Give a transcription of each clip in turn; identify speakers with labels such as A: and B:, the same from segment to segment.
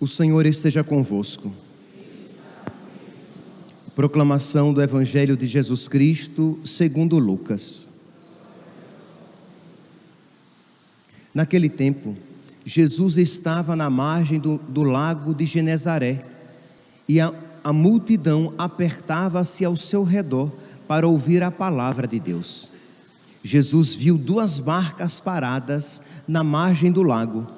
A: O Senhor esteja convosco. Proclamação do Evangelho de Jesus Cristo, segundo Lucas. Naquele tempo, Jesus estava na margem do, do lago de Genezaré e a, a multidão apertava-se ao seu redor para ouvir a palavra de Deus. Jesus viu duas barcas paradas na margem do lago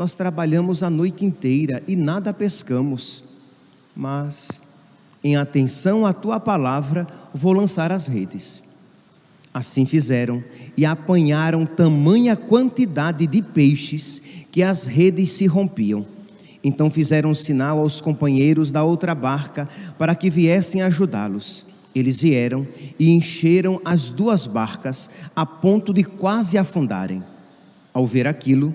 A: nós trabalhamos a noite inteira e nada pescamos, mas em atenção à tua palavra vou lançar as redes. Assim fizeram e apanharam tamanha quantidade de peixes que as redes se rompiam. Então fizeram sinal aos companheiros da outra barca para que viessem ajudá-los. Eles vieram e encheram as duas barcas a ponto de quase afundarem. Ao ver aquilo,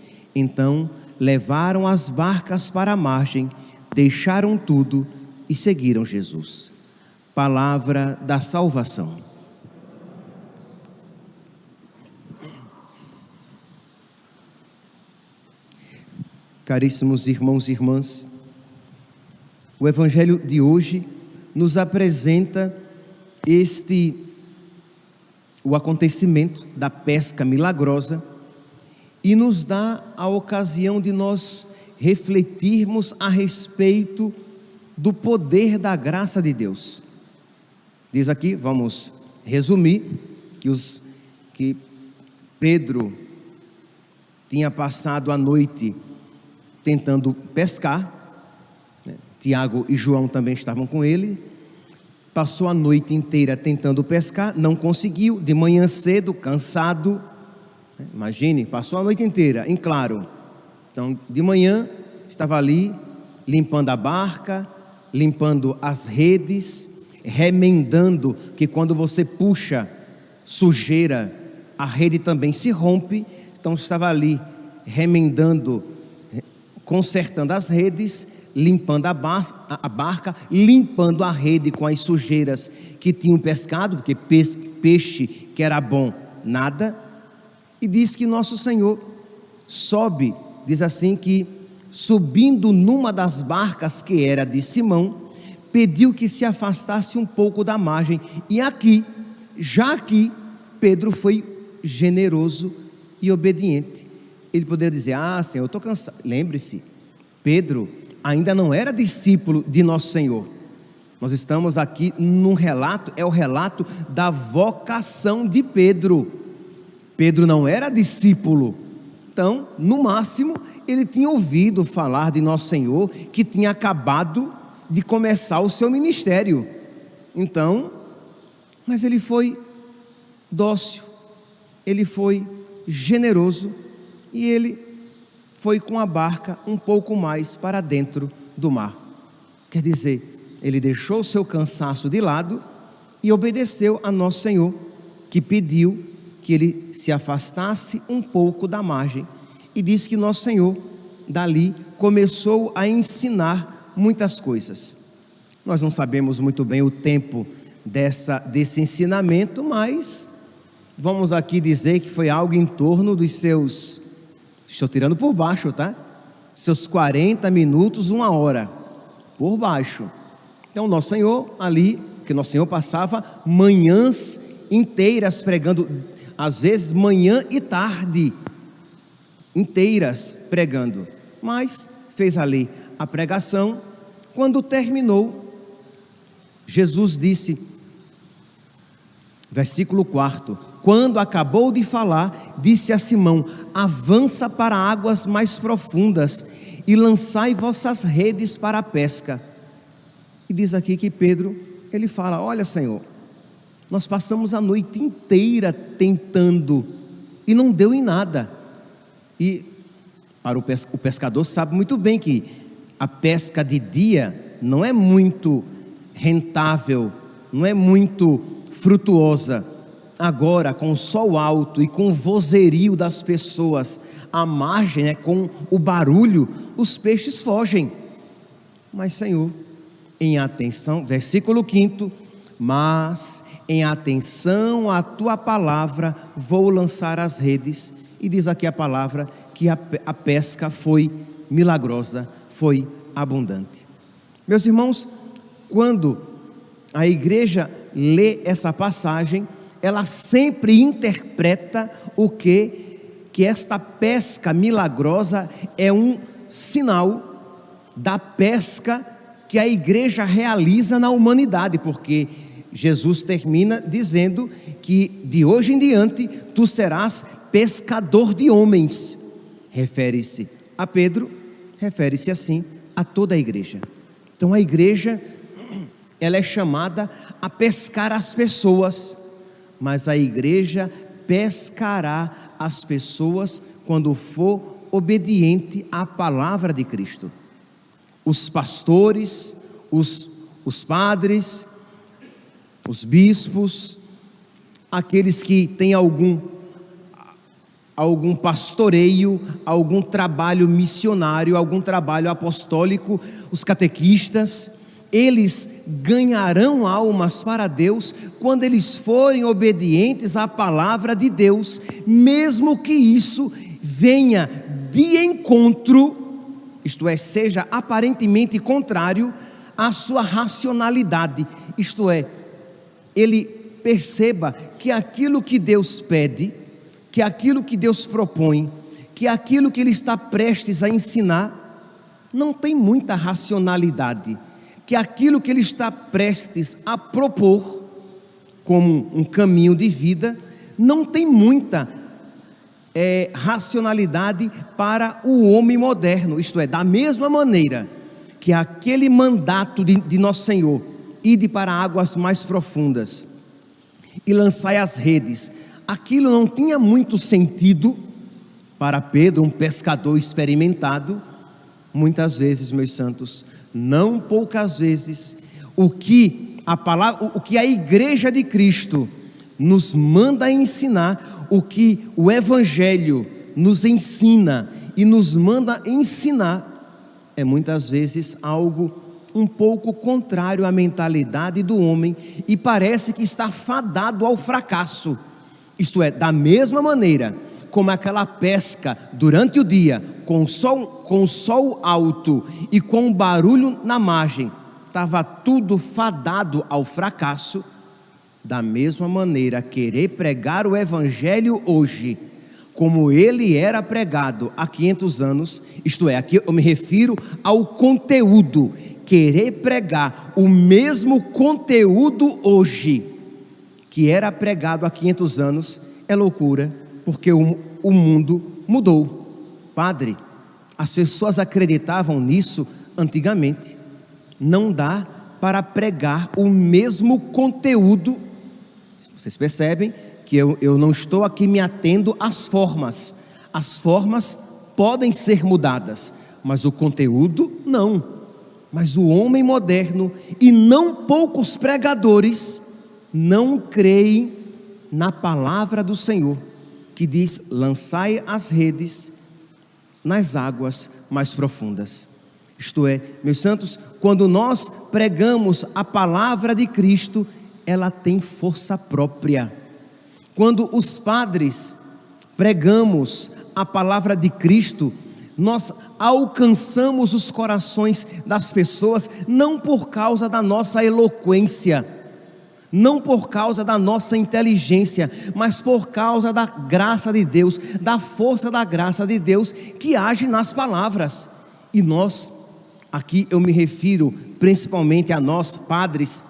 A: Então levaram as barcas para a margem, deixaram tudo e seguiram Jesus. Palavra da salvação. Caríssimos irmãos e irmãs, o Evangelho de hoje nos apresenta este o acontecimento da pesca milagrosa e nos dá a ocasião de nós refletirmos a respeito do poder da graça de Deus. Diz aqui, vamos resumir, que, os, que Pedro tinha passado a noite tentando pescar, né? Tiago e João também estavam com ele, passou a noite inteira tentando pescar, não conseguiu, de manhã cedo, cansado, Imagine, passou a noite inteira em claro. Então, de manhã, estava ali limpando a barca, limpando as redes, remendando, que quando você puxa sujeira, a rede também se rompe. Então, estava ali remendando, consertando as redes, limpando a, bar a barca, limpando a rede com as sujeiras que tinham pescado, porque peixe que era bom, nada e diz que nosso Senhor sobe, diz assim que subindo numa das barcas que era de Simão, pediu que se afastasse um pouco da margem. E aqui, já aqui, Pedro foi generoso e obediente. Ele poderia dizer: Ah, Senhor, eu estou cansado. Lembre-se, Pedro ainda não era discípulo de nosso Senhor. Nós estamos aqui num relato, é o relato da vocação de Pedro. Pedro não era discípulo, então, no máximo, ele tinha ouvido falar de Nosso Senhor, que tinha acabado de começar o seu ministério. Então, mas ele foi dócil, ele foi generoso e ele foi com a barca um pouco mais para dentro do mar. Quer dizer, ele deixou o seu cansaço de lado e obedeceu a Nosso Senhor, que pediu que ele se afastasse um pouco da margem. E diz que nosso Senhor, dali, começou a ensinar muitas coisas. Nós não sabemos muito bem o tempo dessa, desse ensinamento, mas vamos aqui dizer que foi algo em torno dos seus, estou tirando por baixo, tá? Seus 40 minutos, uma hora, por baixo. Então, nosso Senhor ali, que nosso Senhor passava manhãs inteiras pregando às vezes manhã e tarde, inteiras pregando, mas fez ali a pregação, Quando terminou, Jesus disse, versículo 4: Quando acabou de falar, disse a Simão: Avança para águas mais profundas e lançai vossas redes para a pesca. E diz aqui que Pedro, ele fala: Olha, Senhor, nós passamos a noite inteira tentando e não deu em nada. E para o pescador sabe muito bem que a pesca de dia não é muito rentável, não é muito frutuosa. Agora, com o sol alto e com o vozerio das pessoas à margem, né, com o barulho, os peixes fogem. Mas, Senhor, em atenção, versículo 5: Mas em atenção à tua palavra vou lançar as redes. E diz aqui a palavra que a, a pesca foi milagrosa, foi abundante. Meus irmãos, quando a igreja lê essa passagem, ela sempre interpreta o que que esta pesca milagrosa é um sinal da pesca que a igreja realiza na humanidade, porque Jesus termina dizendo que de hoje em diante tu serás pescador de homens. Refere-se a Pedro, refere-se assim a toda a igreja. Então a igreja ela é chamada a pescar as pessoas, mas a igreja pescará as pessoas quando for obediente à palavra de Cristo. Os pastores, os, os padres, os bispos, aqueles que têm algum algum pastoreio, algum trabalho missionário, algum trabalho apostólico, os catequistas, eles ganharão almas para Deus quando eles forem obedientes à palavra de Deus, mesmo que isso venha de encontro, isto é, seja aparentemente contrário à sua racionalidade, isto é, ele perceba que aquilo que Deus pede, que aquilo que Deus propõe, que aquilo que ele está prestes a ensinar, não tem muita racionalidade. Que aquilo que ele está prestes a propor como um caminho de vida não tem muita é, racionalidade para o homem moderno, isto é, da mesma maneira que aquele mandato de, de nosso Senhor, ide para águas mais profundas e lançai as redes, aquilo não tinha muito sentido. Para Pedro, um pescador experimentado, muitas vezes, meus santos, não poucas vezes, o que a palavra, o que a igreja de Cristo nos manda ensinar, o que o evangelho nos ensina e nos manda ensinar, é muitas vezes algo um pouco contrário à mentalidade do homem e parece que está fadado ao fracasso. Isto é, da mesma maneira como aquela pesca durante o dia, com o sol, com o sol alto e com o barulho na margem, estava tudo fadado ao fracasso. Da mesma maneira, querer pregar o Evangelho hoje, como ele era pregado há 500 anos, isto é, aqui eu me refiro ao conteúdo, querer pregar o mesmo conteúdo hoje, que era pregado há 500 anos, é loucura porque o, o mundo mudou. Padre, as pessoas acreditavam nisso antigamente. Não dá para pregar o mesmo conteúdo. Vocês percebem que eu, eu não estou aqui me atendo às formas. As formas podem ser mudadas, mas o conteúdo não. Mas o homem moderno e não poucos pregadores não creem na palavra do Senhor que diz: lançai as redes nas águas mais profundas. Isto é, meus santos, quando nós pregamos a palavra de Cristo, ela tem força própria. Quando os padres pregamos a palavra de Cristo, nós alcançamos os corações das pessoas não por causa da nossa eloquência, não por causa da nossa inteligência, mas por causa da graça de Deus, da força da graça de Deus que age nas palavras. E nós Aqui eu me refiro principalmente a nós, padres,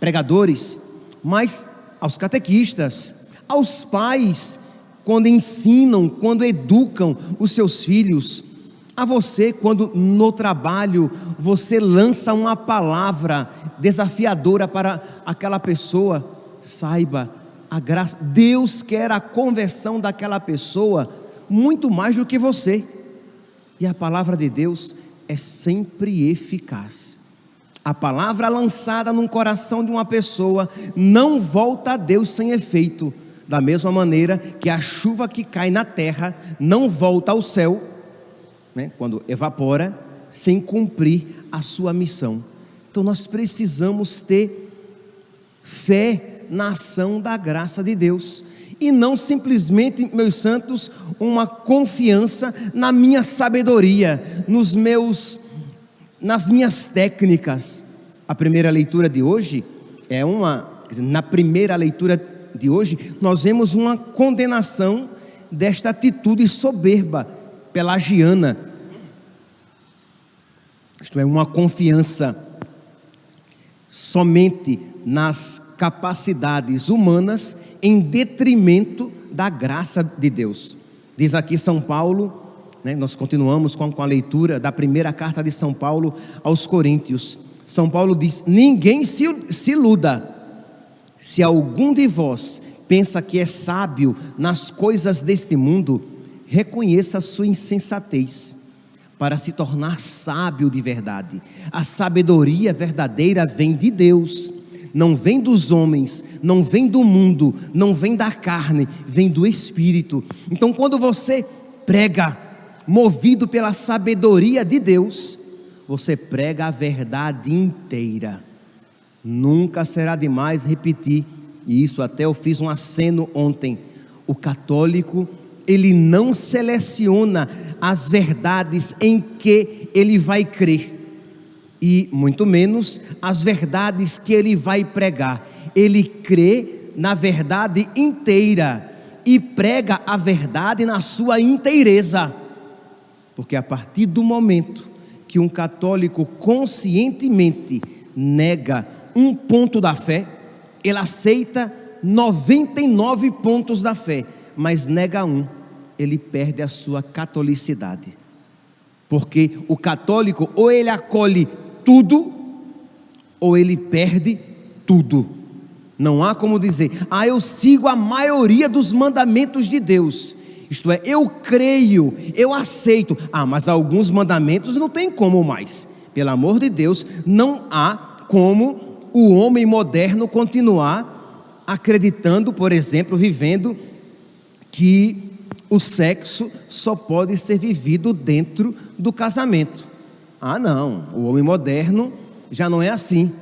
A: pregadores, mas aos catequistas, aos pais, quando ensinam, quando educam os seus filhos, a você, quando no trabalho você lança uma palavra desafiadora para aquela pessoa, saiba, a graça, Deus quer a conversão daquela pessoa muito mais do que você. E a palavra de Deus é sempre eficaz. A palavra lançada no coração de uma pessoa não volta a Deus sem efeito. Da mesma maneira que a chuva que cai na terra não volta ao céu, né, quando evapora, sem cumprir a sua missão. Então nós precisamos ter fé na ação da graça de Deus e não simplesmente, meus santos, uma confiança na minha sabedoria, nos meus nas minhas técnicas. A primeira leitura de hoje é uma, na primeira leitura de hoje, nós vemos uma condenação desta atitude soberba pelagiana. Isto é uma confiança somente nas capacidades humanas em detrimento da graça de Deus. Diz aqui São Paulo, né, nós continuamos com, a leitura da primeira carta de São Paulo aos Coríntios. São Paulo diz: Ninguém se, se iluda, se algum de vós pensa que é sábio nas coisas deste mundo, reconheça a sua insensatez para se tornar sábio de verdade. A sabedoria verdadeira vem de Deus não vem dos homens, não vem do mundo, não vem da carne, vem do Espírito. Então, quando você prega, movido pela sabedoria de Deus, você prega a verdade inteira. Nunca será demais repetir, e isso até eu fiz um aceno ontem. O católico, ele não seleciona as verdades em que ele vai crer e muito menos as verdades que ele vai pregar. Ele crê na verdade inteira e prega a verdade na sua inteireza. Porque a partir do momento que um católico conscientemente nega um ponto da fé, ele aceita 99 pontos da fé, mas nega um, ele perde a sua catolicidade. Porque o católico ou ele acolhe tudo ou ele perde tudo. Não há como dizer, ah, eu sigo a maioria dos mandamentos de Deus. Isto é, eu creio, eu aceito. Ah, mas alguns mandamentos não tem como mais. Pelo amor de Deus, não há como o homem moderno continuar acreditando, por exemplo, vivendo que o sexo só pode ser vivido dentro do casamento. Ah, não, o homem moderno já não é assim.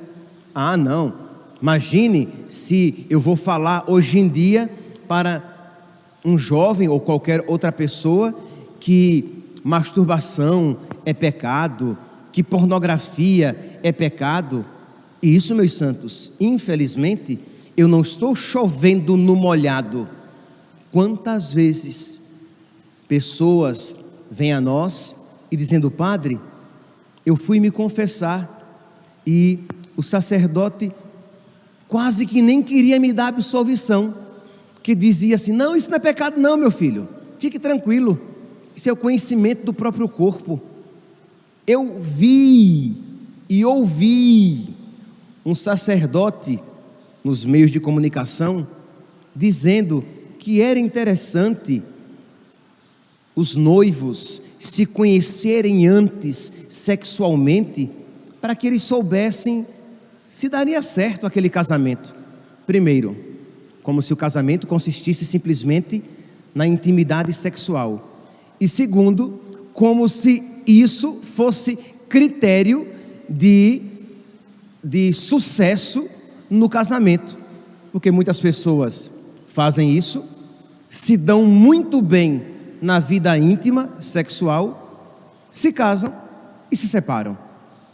A: Ah, não. Imagine se eu vou falar hoje em dia para um jovem ou qualquer outra pessoa que masturbação é pecado, que pornografia é pecado. E isso, meus santos, infelizmente, eu não estou chovendo no molhado. Quantas vezes pessoas vêm a nós e dizendo, Padre, eu fui me confessar e o sacerdote quase que nem queria me dar absolvição, que dizia assim: Não, isso não é pecado, não, meu filho, fique tranquilo, isso é o conhecimento do próprio corpo. Eu vi e ouvi um sacerdote nos meios de comunicação dizendo que era interessante os noivos se conhecerem antes sexualmente, para que eles soubessem se daria certo aquele casamento. Primeiro, como se o casamento consistisse simplesmente na intimidade sexual. E segundo, como se isso fosse critério de, de sucesso no casamento. Porque muitas pessoas fazem isso, se dão muito bem na vida íntima, sexual, se casam e se separam.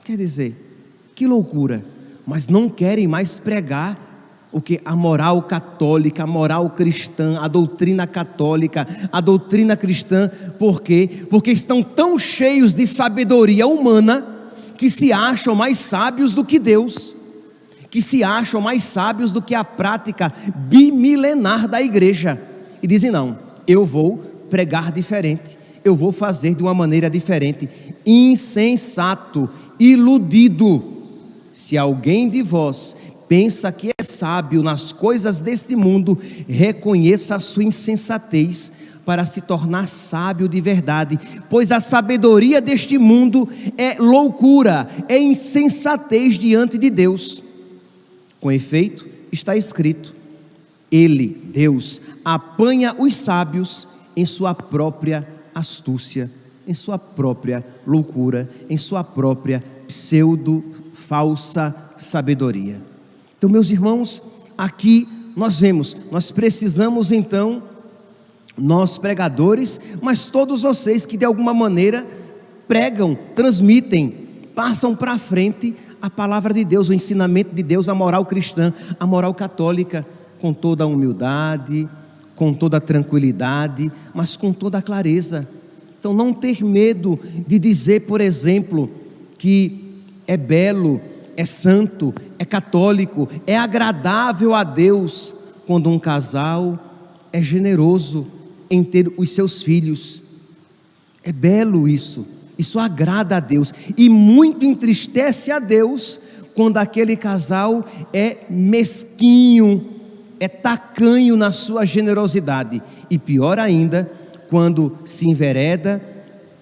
A: Quer dizer, que loucura, mas não querem mais pregar o que a moral católica, a moral cristã, a doutrina católica, a doutrina cristã, por quê? Porque estão tão cheios de sabedoria humana que se acham mais sábios do que Deus, que se acham mais sábios do que a prática bimilenar da igreja, e dizem: não, eu vou pregar diferente, eu vou fazer de uma maneira diferente. Insensato, iludido. Se alguém de vós pensa que é sábio nas coisas deste mundo, reconheça a sua insensatez para se tornar sábio de verdade, pois a sabedoria deste mundo é loucura, é insensatez diante de Deus. Com efeito, está escrito: Ele, Deus, apanha os sábios em sua própria astúcia, em sua própria loucura, em sua própria pseudo falsa sabedoria. Então, meus irmãos, aqui nós vemos, nós precisamos então nós pregadores, mas todos vocês que de alguma maneira pregam, transmitem, passam para frente a palavra de Deus, o ensinamento de Deus, a moral cristã, a moral católica, com toda a humildade, com toda a tranquilidade, mas com toda a clareza. Então, não ter medo de dizer, por exemplo, que é belo, é santo, é católico, é agradável a Deus quando um casal é generoso em ter os seus filhos. É belo isso, isso agrada a Deus e muito entristece a Deus quando aquele casal é mesquinho, é tacanho na sua generosidade e pior ainda, quando se envereda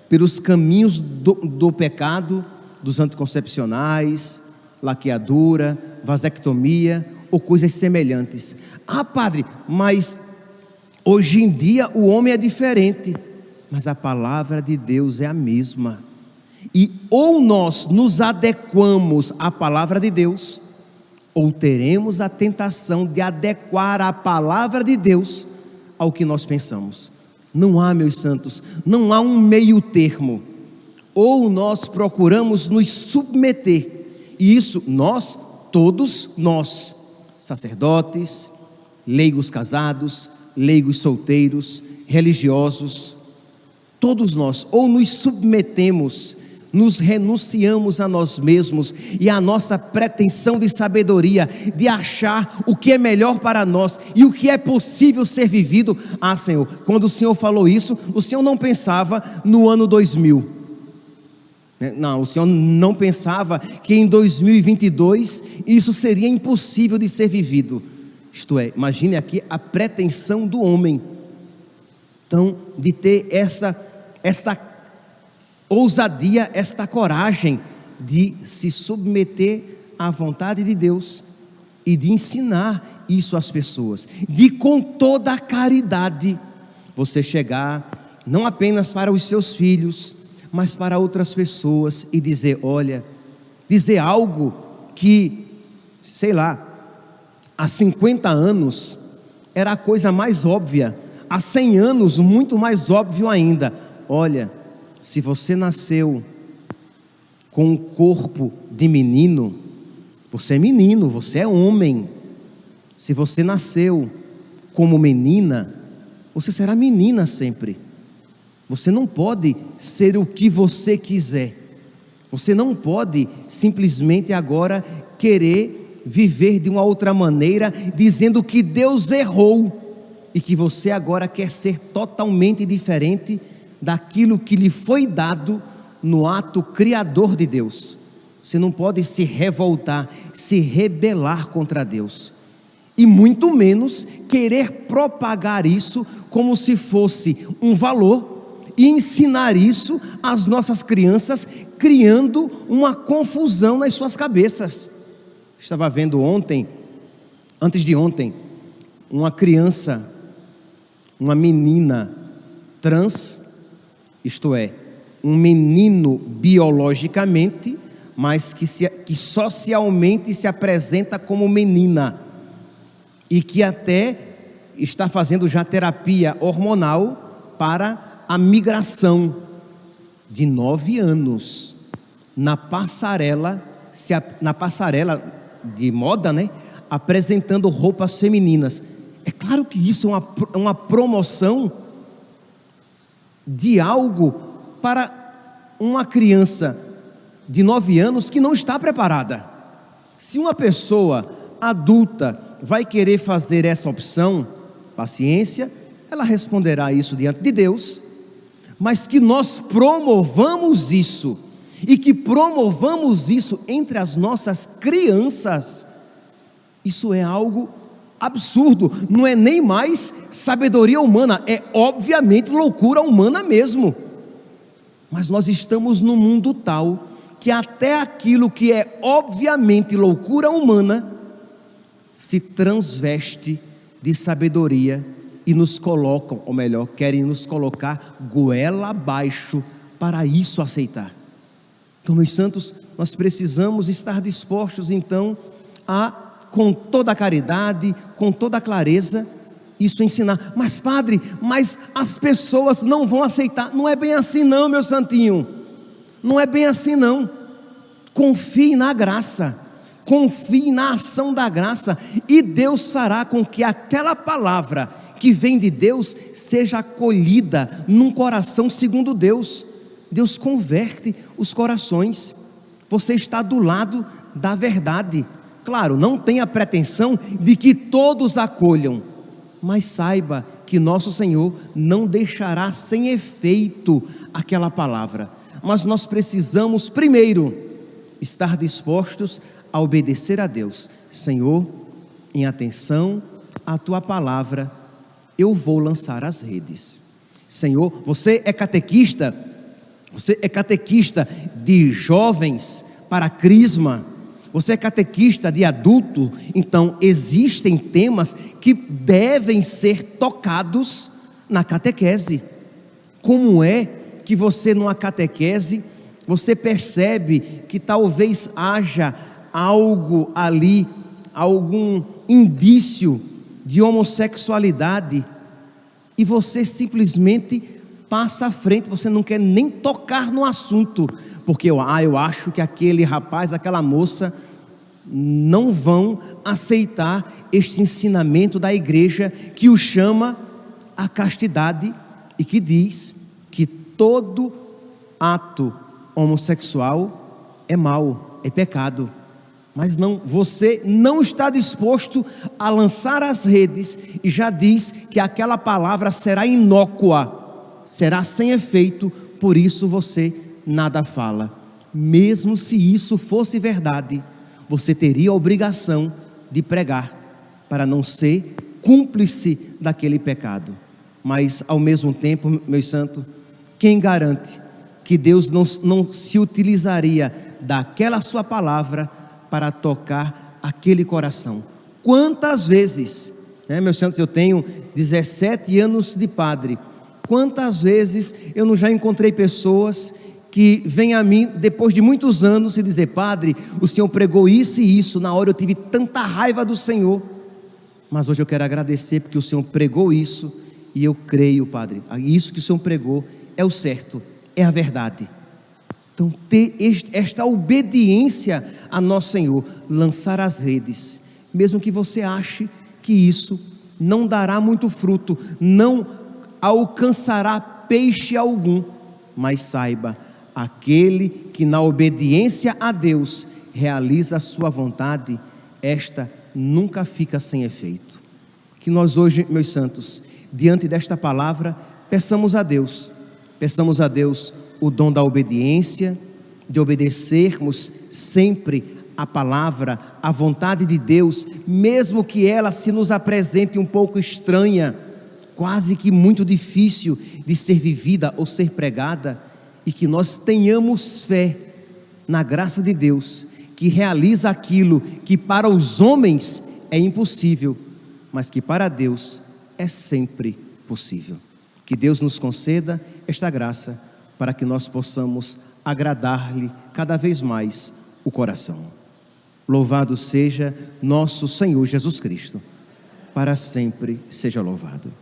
A: pelos caminhos do, do pecado, dos anticoncepcionais, laqueadura, vasectomia ou coisas semelhantes. Ah, padre, mas Hoje em dia o homem é diferente, mas a palavra de Deus é a mesma. E ou nós nos adequamos à palavra de Deus, ou teremos a tentação de adequar a palavra de Deus ao que nós pensamos. Não há, meus santos, não há um meio termo. Ou nós procuramos nos submeter, e isso nós, todos nós, sacerdotes, leigos casados, leigos solteiros, religiosos, todos nós, ou nos submetemos, nos renunciamos a nós mesmos e à nossa pretensão de sabedoria, de achar o que é melhor para nós e o que é possível ser vivido. Ah, Senhor, quando o Senhor falou isso, o Senhor não pensava no ano 2000. Né? Não, o Senhor não pensava que em 2022 isso seria impossível de ser vivido. Isto é, imagine aqui a pretensão do homem. Então, de ter essa esta ousadia, esta coragem de se submeter à vontade de Deus e de ensinar isso às pessoas, de com toda a caridade você chegar não apenas para os seus filhos, mas para outras pessoas e dizer, olha, dizer algo que, sei lá, há 50 anos era a coisa mais óbvia, há 100 anos, muito mais óbvio ainda. Olha, se você nasceu com um corpo de menino, você é menino, você é homem. Se você nasceu como menina, você será menina sempre. Você não pode ser o que você quiser. Você não pode simplesmente agora querer viver de uma outra maneira, dizendo que Deus errou e que você agora quer ser totalmente diferente daquilo que lhe foi dado no ato criador de Deus. Você não pode se revoltar, se rebelar contra Deus. E muito menos querer propagar isso como se fosse um valor e ensinar isso às nossas crianças, criando uma confusão nas suas cabeças. Estava vendo ontem, antes de ontem, uma criança, uma menina trans, isto é, um menino biologicamente, mas que, se, que socialmente se apresenta como menina e que até está fazendo já terapia hormonal para a migração de nove anos na passarela, se, na passarela de moda, né? Apresentando roupas femininas. É claro que isso é uma, uma promoção de algo para uma criança de nove anos que não está preparada. Se uma pessoa adulta vai querer fazer essa opção, paciência, ela responderá isso diante de Deus, mas que nós promovamos isso e que promovamos isso entre as nossas crianças, isso é algo absurdo, não é nem mais sabedoria humana, é obviamente loucura humana mesmo. Mas nós estamos num mundo tal que até aquilo que é obviamente loucura humana se transveste de sabedoria e nos colocam, ou melhor, querem nos colocar goela abaixo para isso aceitar. Então, meus santos, nós precisamos estar dispostos então a, com toda a caridade, com toda a clareza, isso ensinar. Mas, padre, mas as pessoas não vão aceitar. Não é bem assim, não, meu santinho. Não é bem assim, não. Confie na graça, confie na ação da graça, e Deus fará com que aquela palavra que vem de Deus seja acolhida num coração segundo Deus. Deus converte os corações. Você está do lado da verdade. Claro, não tenha pretensão de que todos acolham, mas saiba que nosso Senhor não deixará sem efeito aquela palavra. Mas nós precisamos primeiro estar dispostos a obedecer a Deus. Senhor, em atenção à tua palavra, eu vou lançar as redes. Senhor, você é catequista, você é catequista de jovens para crisma, você é catequista de adulto, então existem temas que devem ser tocados na catequese. Como é que você, numa catequese, você percebe que talvez haja algo ali, algum indício de homossexualidade, e você simplesmente passa à frente, você não quer nem tocar no assunto, porque ah, eu acho que aquele rapaz, aquela moça não vão aceitar este ensinamento da igreja que o chama a castidade e que diz que todo ato homossexual é mal, é pecado. Mas não, você não está disposto a lançar as redes e já diz que aquela palavra será inócua será sem efeito, por isso você nada fala. Mesmo se isso fosse verdade, você teria a obrigação de pregar, para não ser cúmplice daquele pecado. Mas, ao mesmo tempo, meu santo, quem garante que Deus não, não se utilizaria daquela sua palavra para tocar aquele coração? Quantas vezes, né, meus santos, eu tenho 17 anos de padre Quantas vezes eu não já encontrei pessoas que vêm a mim depois de muitos anos e dizer: Padre, o Senhor pregou isso e isso, na hora eu tive tanta raiva do Senhor, mas hoje eu quero agradecer porque o Senhor pregou isso e eu creio, Padre, isso que o Senhor pregou é o certo, é a verdade. Então, ter esta obediência a nosso Senhor, lançar as redes, mesmo que você ache que isso não dará muito fruto, não alcançará peixe algum, mas saiba, aquele que na obediência a Deus realiza a sua vontade, esta nunca fica sem efeito. Que nós hoje, meus santos, diante desta palavra, peçamos a Deus, peçamos a Deus o dom da obediência, de obedecermos sempre a palavra, a vontade de Deus, mesmo que ela se nos apresente um pouco estranha quase que muito difícil de ser vivida ou ser pregada, e que nós tenhamos fé na graça de Deus, que realiza aquilo que para os homens é impossível, mas que para Deus é sempre possível. Que Deus nos conceda esta graça para que nós possamos agradar-lhe cada vez mais o coração. Louvado seja nosso Senhor Jesus Cristo, para sempre seja louvado.